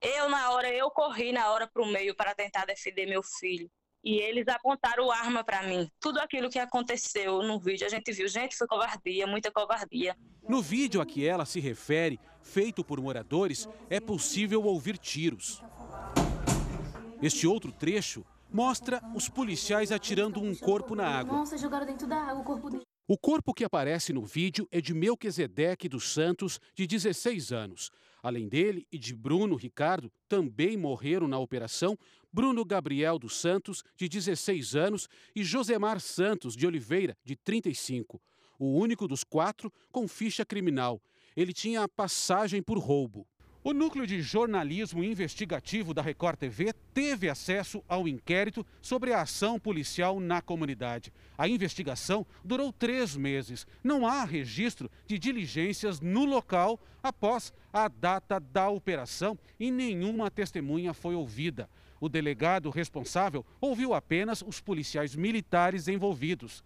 Eu, na hora, eu corri na hora para o meio para tentar defender meu filho. E eles apontaram arma para mim. Tudo aquilo que aconteceu no vídeo, a gente viu. Gente, foi covardia, muita covardia. No vídeo a que ela se refere, feito por moradores, é possível ouvir tiros. Este outro trecho mostra os policiais atirando um corpo na água. Nossa, jogaram dentro da água o corpo dele. O corpo que aparece no vídeo é de Melquisedeque dos Santos, de 16 anos. Além dele e de Bruno Ricardo, também morreram na operação Bruno Gabriel dos Santos, de 16 anos, e Josemar Santos de Oliveira, de 35. O único dos quatro com ficha criminal. Ele tinha passagem por roubo. O núcleo de jornalismo investigativo da Record TV teve acesso ao inquérito sobre a ação policial na comunidade. A investigação durou três meses. Não há registro de diligências no local após a data da operação e nenhuma testemunha foi ouvida. O delegado responsável ouviu apenas os policiais militares envolvidos.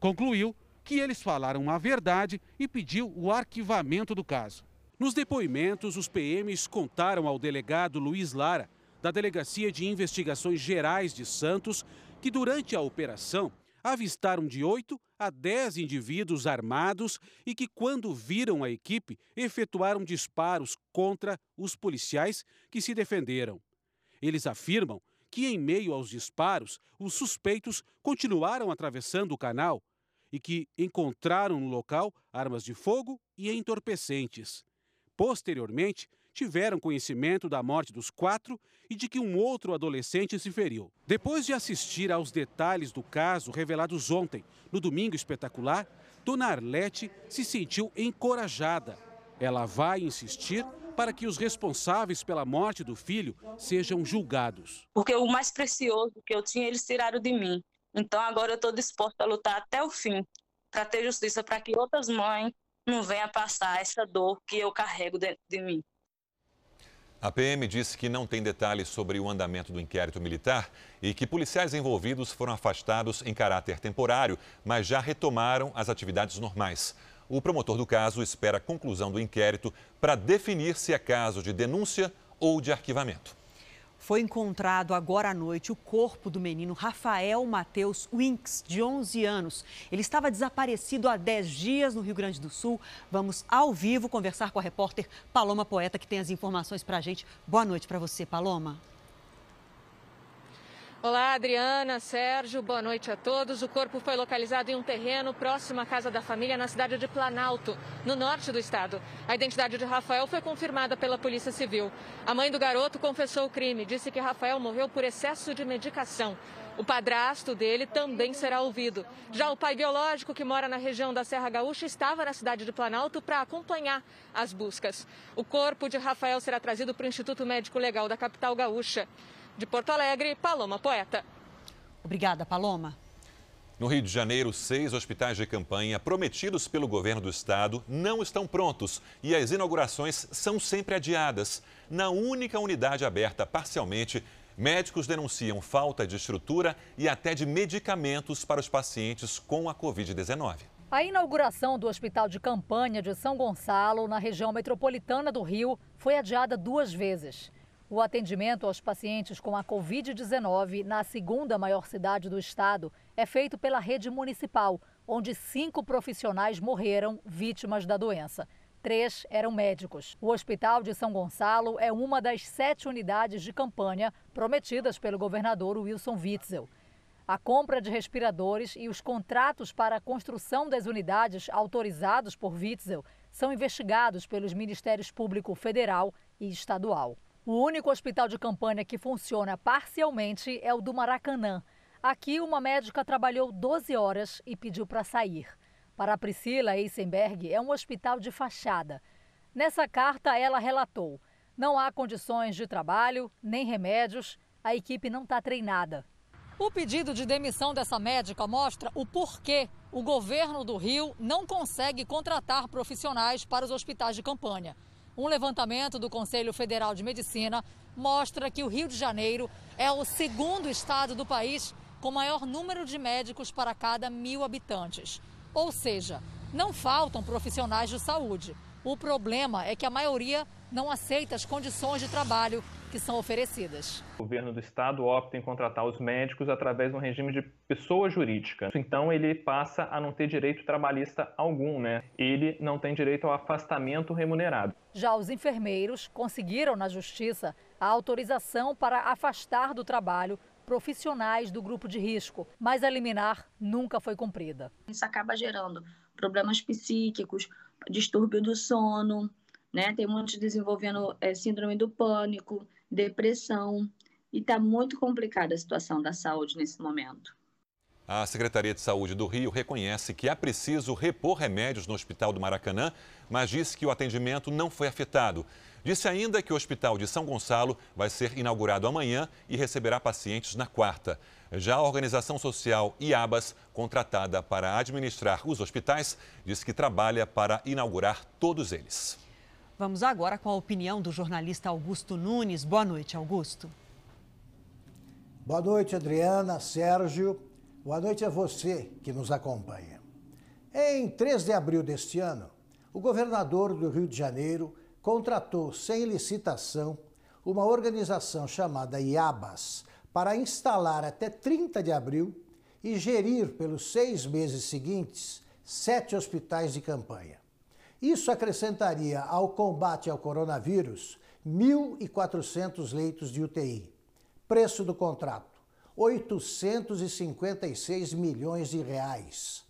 Concluiu que eles falaram a verdade e pediu o arquivamento do caso. Nos depoimentos, os PMs contaram ao delegado Luiz Lara, da Delegacia de Investigações Gerais de Santos, que durante a operação avistaram de 8 a 10 indivíduos armados e que, quando viram a equipe, efetuaram disparos contra os policiais que se defenderam. Eles afirmam que, em meio aos disparos, os suspeitos continuaram atravessando o canal e que encontraram no local armas de fogo e entorpecentes. Posteriormente, tiveram conhecimento da morte dos quatro e de que um outro adolescente se feriu. Depois de assistir aos detalhes do caso revelados ontem, no Domingo Espetacular, Dona Arlete se sentiu encorajada. Ela vai insistir para que os responsáveis pela morte do filho sejam julgados. Porque o mais precioso que eu tinha, eles tiraram de mim. Então agora eu estou disposta a lutar até o fim para ter justiça, para que outras mães não venha passar essa dor que eu carrego dentro de mim. A PM disse que não tem detalhes sobre o andamento do inquérito militar e que policiais envolvidos foram afastados em caráter temporário, mas já retomaram as atividades normais. O promotor do caso espera a conclusão do inquérito para definir se é caso de denúncia ou de arquivamento. Foi encontrado agora à noite o corpo do menino Rafael Matheus Winks, de 11 anos. Ele estava desaparecido há 10 dias no Rio Grande do Sul. Vamos ao vivo conversar com a repórter Paloma Poeta, que tem as informações para a gente. Boa noite para você, Paloma. Olá, Adriana, Sérgio, boa noite a todos. O corpo foi localizado em um terreno próximo à casa da família na cidade de Planalto, no norte do estado. A identidade de Rafael foi confirmada pela Polícia Civil. A mãe do garoto confessou o crime, disse que Rafael morreu por excesso de medicação. O padrasto dele também será ouvido. Já o pai biológico, que mora na região da Serra Gaúcha, estava na cidade de Planalto para acompanhar as buscas. O corpo de Rafael será trazido para o Instituto Médico Legal da capital gaúcha. De Porto Alegre, Paloma Poeta. Obrigada, Paloma. No Rio de Janeiro, seis hospitais de campanha prometidos pelo governo do estado não estão prontos e as inaugurações são sempre adiadas. Na única unidade aberta parcialmente, médicos denunciam falta de estrutura e até de medicamentos para os pacientes com a Covid-19. A inauguração do Hospital de Campanha de São Gonçalo, na região metropolitana do Rio, foi adiada duas vezes. O atendimento aos pacientes com a Covid-19 na segunda maior cidade do estado é feito pela rede municipal, onde cinco profissionais morreram vítimas da doença. Três eram médicos. O Hospital de São Gonçalo é uma das sete unidades de campanha prometidas pelo governador Wilson Witzel. A compra de respiradores e os contratos para a construção das unidades autorizados por Witzel são investigados pelos Ministérios Público Federal e Estadual. O único hospital de campanha que funciona parcialmente é o do Maracanã. Aqui, uma médica trabalhou 12 horas e pediu para sair. Para a Priscila Eisenberg, é um hospital de fachada. Nessa carta, ela relatou: não há condições de trabalho, nem remédios, a equipe não está treinada. O pedido de demissão dessa médica mostra o porquê o governo do Rio não consegue contratar profissionais para os hospitais de campanha. Um levantamento do Conselho Federal de Medicina mostra que o Rio de Janeiro é o segundo estado do país com maior número de médicos para cada mil habitantes. Ou seja, não faltam profissionais de saúde. O problema é que a maioria não aceita as condições de trabalho que são oferecidas. O governo do estado opta em contratar os médicos através de um regime de pessoa jurídica. Então ele passa a não ter direito trabalhista algum, né? Ele não tem direito ao afastamento remunerado. Já os enfermeiros conseguiram na justiça a autorização para afastar do trabalho profissionais do grupo de risco, mas a liminar nunca foi cumprida. Isso acaba gerando problemas psíquicos, distúrbio do sono, né? Tem muitos desenvolvendo é, síndrome do pânico, depressão, e está muito complicada a situação da saúde nesse momento. A Secretaria de Saúde do Rio reconhece que é preciso repor remédios no Hospital do Maracanã, mas disse que o atendimento não foi afetado. Disse ainda que o Hospital de São Gonçalo vai ser inaugurado amanhã e receberá pacientes na quarta. Já a organização social IABAS, contratada para administrar os hospitais, diz que trabalha para inaugurar todos eles. Vamos agora com a opinião do jornalista Augusto Nunes. Boa noite, Augusto. Boa noite, Adriana, Sérgio. Boa noite a você que nos acompanha. Em 3 de abril deste ano, o governador do Rio de Janeiro contratou sem licitação uma organização chamada IABAS para instalar até 30 de abril e gerir pelos seis meses seguintes sete hospitais de campanha. Isso acrescentaria ao combate ao coronavírus 1.400 leitos de UTI. Preço do contrato: 856 milhões de reais.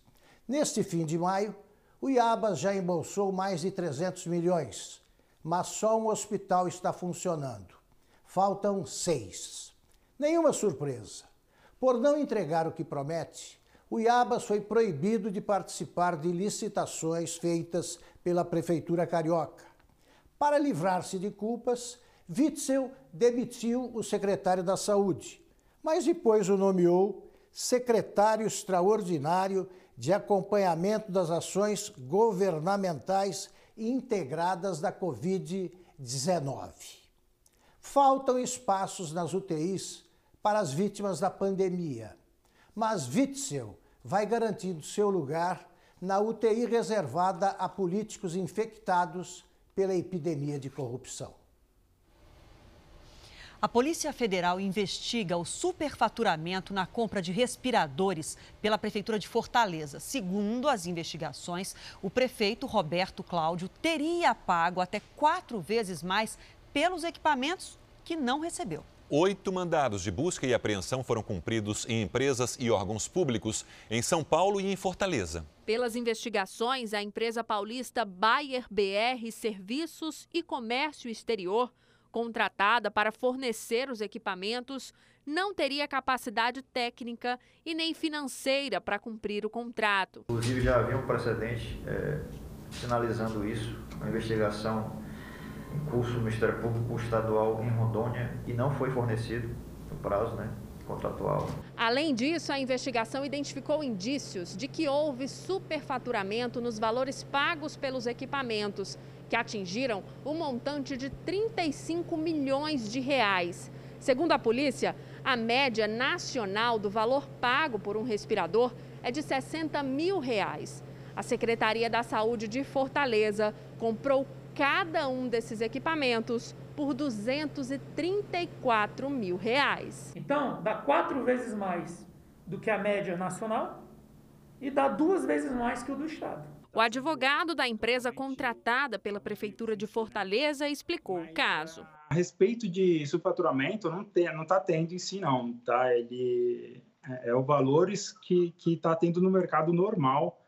Neste fim de maio, o Iabas já embolsou mais de 300 milhões, mas só um hospital está funcionando. Faltam seis. Nenhuma surpresa. Por não entregar o que promete, o Iabas foi proibido de participar de licitações feitas pela Prefeitura Carioca. Para livrar-se de culpas, Witzel demitiu o secretário da Saúde, mas depois o nomeou secretário extraordinário de acompanhamento das ações governamentais integradas da Covid-19. Faltam espaços nas UTIs para as vítimas da pandemia, mas Witzel vai garantindo seu lugar na UTI reservada a políticos infectados pela epidemia de corrupção. A Polícia Federal investiga o superfaturamento na compra de respiradores pela Prefeitura de Fortaleza. Segundo as investigações, o prefeito Roberto Cláudio teria pago até quatro vezes mais pelos equipamentos que não recebeu. Oito mandados de busca e apreensão foram cumpridos em empresas e órgãos públicos em São Paulo e em Fortaleza. Pelas investigações, a empresa paulista Bayer BR Serviços e Comércio Exterior, contratada para fornecer os equipamentos, não teria capacidade técnica e nem financeira para cumprir o contrato. Inclusive, já havia um precedente é, sinalizando isso, uma investigação curso no Ministério Público Estadual em Rondônia e não foi fornecido. prazo né, contratual. Além disso, a investigação identificou indícios de que houve superfaturamento nos valores pagos pelos equipamentos, que atingiram o um montante de 35 milhões de reais. Segundo a polícia, a média nacional do valor pago por um respirador é de 60 mil reais. A Secretaria da Saúde de Fortaleza comprou cada um desses equipamentos por 234 mil reais. Então, dá quatro vezes mais do que a média nacional e dá duas vezes mais que o do Estado. O advogado da empresa contratada pela Prefeitura de Fortaleza explicou o caso. A respeito de superfaturamento, não está não tá tendo em si, não. Tá? Ele é, é o valores que está tendo no mercado normal.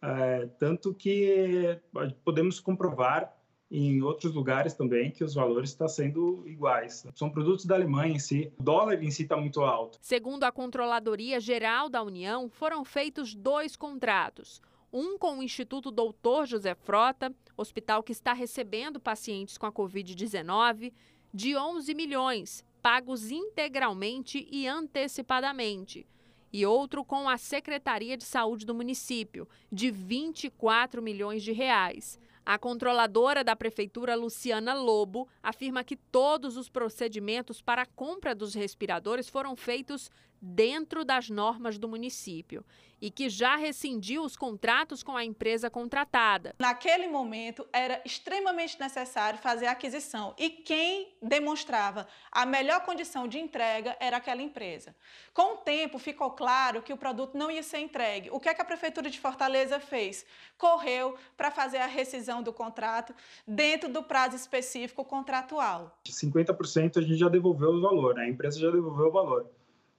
É, tanto que podemos comprovar em outros lugares também que os valores estão sendo iguais. São produtos da Alemanha em si. O dólar em si está muito alto. Segundo a Controladoria Geral da União, foram feitos dois contratos um com o Instituto Doutor José Frota, hospital que está recebendo pacientes com a Covid-19, de 11 milhões, pagos integralmente e antecipadamente. E outro com a Secretaria de Saúde do município, de 24 milhões de reais. A controladora da prefeitura, Luciana Lobo, afirma que todos os procedimentos para a compra dos respiradores foram feitos dentro das normas do município e que já rescindiu os contratos com a empresa contratada. Naquele momento era extremamente necessário fazer a aquisição e quem demonstrava a melhor condição de entrega era aquela empresa. Com o tempo ficou claro que o produto não ia ser entregue. O que, é que a prefeitura de Fortaleza fez? Correu para fazer a rescisão do contrato dentro do prazo específico contratual. 50% a gente já devolveu o valor, né? a empresa já devolveu o valor.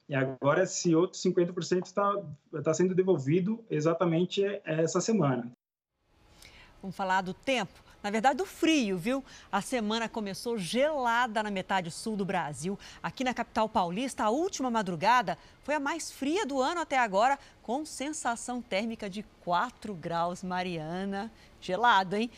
E agora esse outro 50% está tá sendo devolvido exatamente essa semana. Vamos falar do tempo. Na verdade, do frio, viu? A semana começou gelada na metade sul do Brasil. Aqui na capital paulista, a última madrugada foi a mais fria do ano até agora, com sensação térmica de 4 graus, Mariana. Gelado, hein?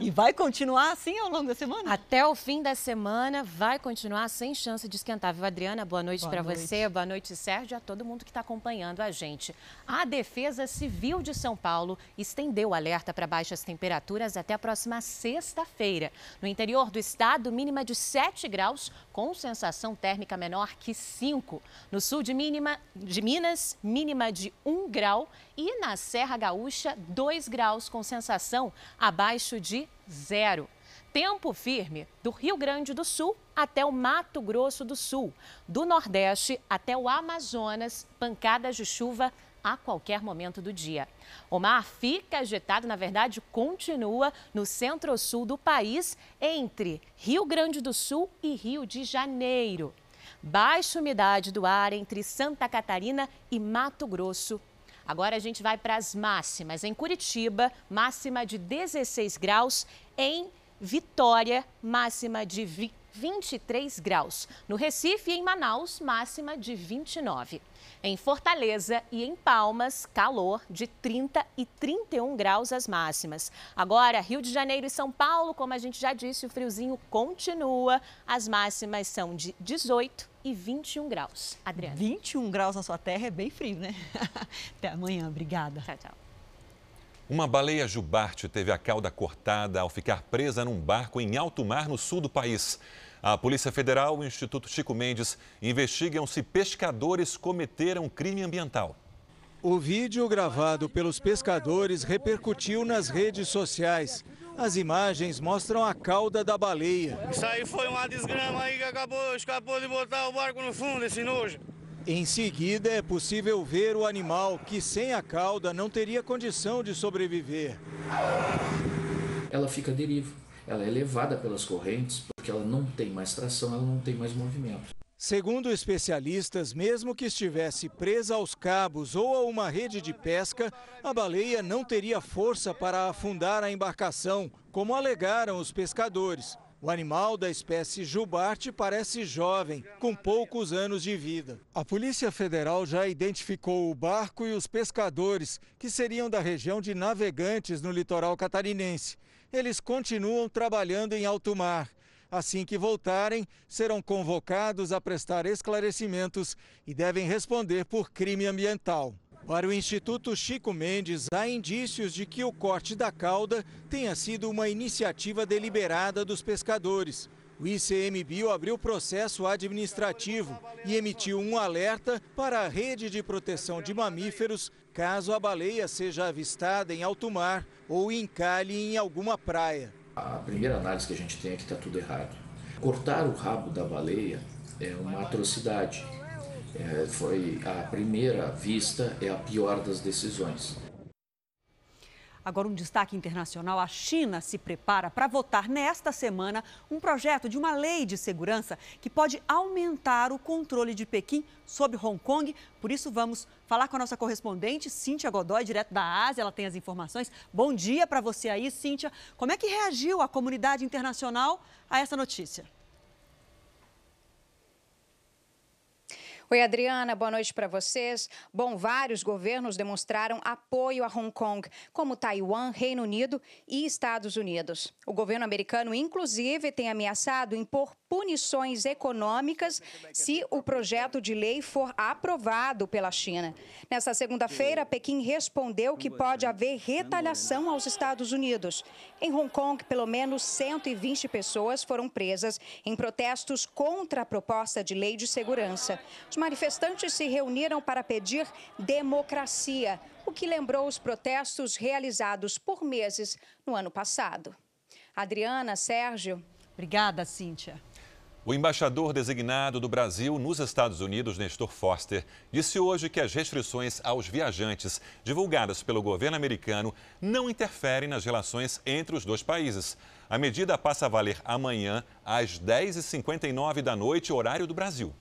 E vai continuar assim ao longo da semana? Até o fim da semana vai continuar sem chance de esquentar. Viu, Adriana? Boa noite para você, boa noite, Sérgio, e a todo mundo que está acompanhando a gente. A Defesa Civil de São Paulo estendeu o alerta para baixas temperaturas até a próxima sexta-feira. No interior do estado, mínima de 7 graus, com sensação térmica menor que 5. No sul de, mínima, de Minas, mínima de 1 grau e na Serra Gaúcha, 2 graus com sensação abaixo de zero. Tempo firme do Rio Grande do Sul até o Mato Grosso do Sul, do Nordeste até o Amazonas, pancadas de chuva a qualquer momento do dia. O mar fica agitado, na verdade, continua no centro-sul do país, entre Rio Grande do Sul e Rio de Janeiro. Baixa umidade do ar entre Santa Catarina e Mato Grosso Agora a gente vai para as máximas. Em Curitiba, máxima de 16 graus. Em Vitória, máxima de 23 graus. No Recife e em Manaus, máxima de 29. Em Fortaleza e em Palmas, calor de 30 e 31 graus as máximas. Agora, Rio de Janeiro e São Paulo, como a gente já disse, o friozinho continua. As máximas são de 18 e 21 graus. Adriana. 21 graus na sua terra é bem frio, né? Até amanhã, obrigada. Tchau, tchau. Uma baleia jubarte teve a cauda cortada ao ficar presa num barco em alto mar no sul do país. A Polícia Federal e o Instituto Chico Mendes investigam se pescadores cometeram crime ambiental. O vídeo gravado pelos pescadores repercutiu nas redes sociais. As imagens mostram a cauda da baleia. Isso aí foi uma desgrama aí que acabou, escapou de botar o barco no fundo, esse nojo. Em seguida, é possível ver o animal que, sem a cauda, não teria condição de sobreviver. Ela fica deriva ela é levada pelas correntes porque ela não tem mais tração, ela não tem mais movimento. Segundo especialistas, mesmo que estivesse presa aos cabos ou a uma rede de pesca, a baleia não teria força para afundar a embarcação, como alegaram os pescadores. O animal da espécie jubarte parece jovem, com poucos anos de vida. A Polícia Federal já identificou o barco e os pescadores, que seriam da região de Navegantes, no litoral catarinense eles continuam trabalhando em alto mar. Assim que voltarem, serão convocados a prestar esclarecimentos e devem responder por crime ambiental. Para o Instituto Chico Mendes, há indícios de que o corte da cauda tenha sido uma iniciativa deliberada dos pescadores. O ICMBio abriu processo administrativo e emitiu um alerta para a rede de proteção de mamíferos caso a baleia seja avistada em alto mar ou encalhe em alguma praia. A primeira análise que a gente tem é que está tudo errado. Cortar o rabo da baleia é uma atrocidade. É, foi a primeira vista, é a pior das decisões. Agora, um destaque internacional: a China se prepara para votar nesta semana um projeto de uma lei de segurança que pode aumentar o controle de Pequim sobre Hong Kong. Por isso, vamos falar com a nossa correspondente, Cíntia Godoy, direto da Ásia. Ela tem as informações. Bom dia para você aí, Cíntia. Como é que reagiu a comunidade internacional a essa notícia? Oi, Adriana, boa noite para vocês. Bom, vários governos demonstraram apoio a Hong Kong, como Taiwan, Reino Unido e Estados Unidos. O governo americano, inclusive, tem ameaçado impor punições econômicas se o projeto de lei for aprovado pela China. Nesta segunda-feira, Pequim respondeu que pode haver retaliação aos Estados Unidos. Em Hong Kong, pelo menos 120 pessoas foram presas em protestos contra a proposta de lei de segurança. Os manifestantes se reuniram para pedir democracia, o que lembrou os protestos realizados por meses no ano passado. Adriana, Sérgio. Obrigada, Cíntia. O embaixador designado do Brasil nos Estados Unidos, Nestor Foster, disse hoje que as restrições aos viajantes divulgadas pelo governo americano não interferem nas relações entre os dois países. A medida passa a valer amanhã, às 10h59 da noite, horário do Brasil.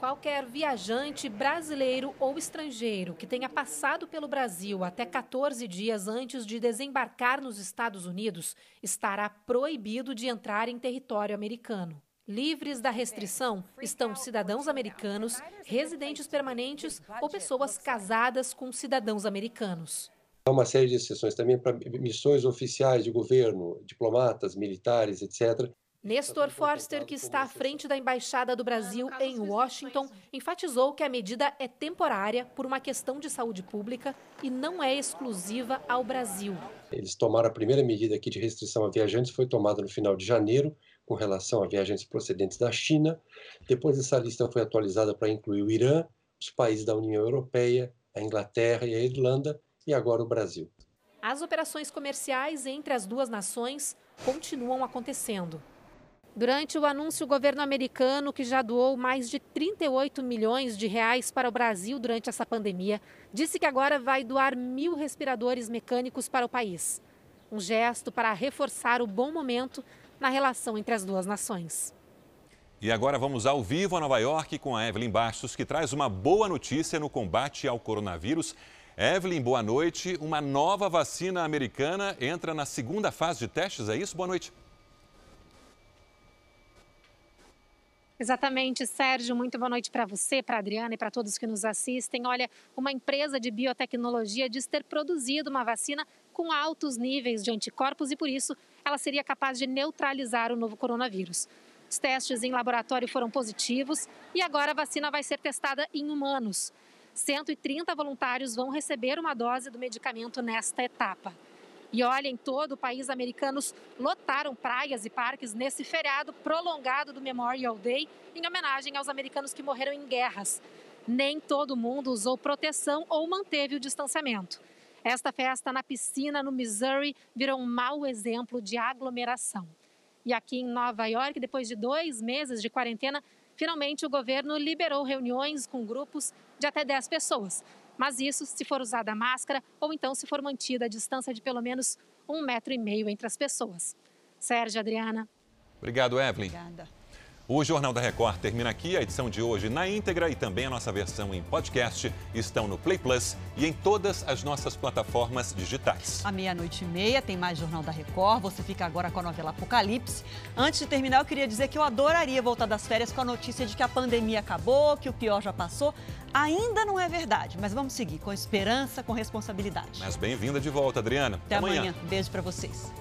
Qualquer viajante brasileiro ou estrangeiro que tenha passado pelo Brasil até 14 dias antes de desembarcar nos Estados Unidos estará proibido de entrar em território americano. Livres da restrição estão cidadãos americanos, residentes permanentes ou pessoas casadas com cidadãos americanos. Há uma série de exceções também para missões oficiais de governo, diplomatas, militares, etc. Nestor Forster, que está à frente da Embaixada do Brasil em Washington, enfatizou que a medida é temporária por uma questão de saúde pública e não é exclusiva ao Brasil. Eles tomaram a primeira medida aqui de restrição a viajantes, foi tomada no final de janeiro, com relação a viajantes procedentes da China. Depois essa lista foi atualizada para incluir o Irã, os países da União Europeia, a Inglaterra e a Irlanda, e agora o Brasil. As operações comerciais entre as duas nações continuam acontecendo. Durante o anúncio, o governo americano, que já doou mais de 38 milhões de reais para o Brasil durante essa pandemia, disse que agora vai doar mil respiradores mecânicos para o país. Um gesto para reforçar o bom momento na relação entre as duas nações. E agora vamos ao vivo a Nova York com a Evelyn Bastos, que traz uma boa notícia no combate ao coronavírus. Evelyn, boa noite. Uma nova vacina americana entra na segunda fase de testes, é isso? Boa noite. Exatamente, Sérgio. Muito boa noite para você, para Adriana e para todos que nos assistem. Olha, uma empresa de biotecnologia diz ter produzido uma vacina com altos níveis de anticorpos e, por isso, ela seria capaz de neutralizar o novo coronavírus. Os testes em laboratório foram positivos e agora a vacina vai ser testada em humanos. 130 voluntários vão receber uma dose do medicamento nesta etapa. E olha, em todo o país, americanos lotaram praias e parques nesse feriado prolongado do Memorial Day, em homenagem aos americanos que morreram em guerras. Nem todo mundo usou proteção ou manteve o distanciamento. Esta festa na piscina no Missouri virou um mau exemplo de aglomeração. E aqui em Nova York, depois de dois meses de quarentena, finalmente o governo liberou reuniões com grupos de até 10 pessoas. Mas isso se for usada a máscara ou então se for mantida a distância de pelo menos um metro e meio entre as pessoas. Sérgio, Adriana. Obrigado, Evelyn. Obrigada. O Jornal da Record termina aqui. A edição de hoje na íntegra e também a nossa versão em podcast estão no Play Plus e em todas as nossas plataformas digitais. À meia-noite e meia tem mais Jornal da Record. Você fica agora com a novela Apocalipse. Antes de terminar, eu queria dizer que eu adoraria voltar das férias com a notícia de que a pandemia acabou, que o pior já passou. Ainda não é verdade, mas vamos seguir com esperança, com responsabilidade. Mas bem-vinda de volta, Adriana. Até, Até amanhã. amanhã. Beijo para vocês.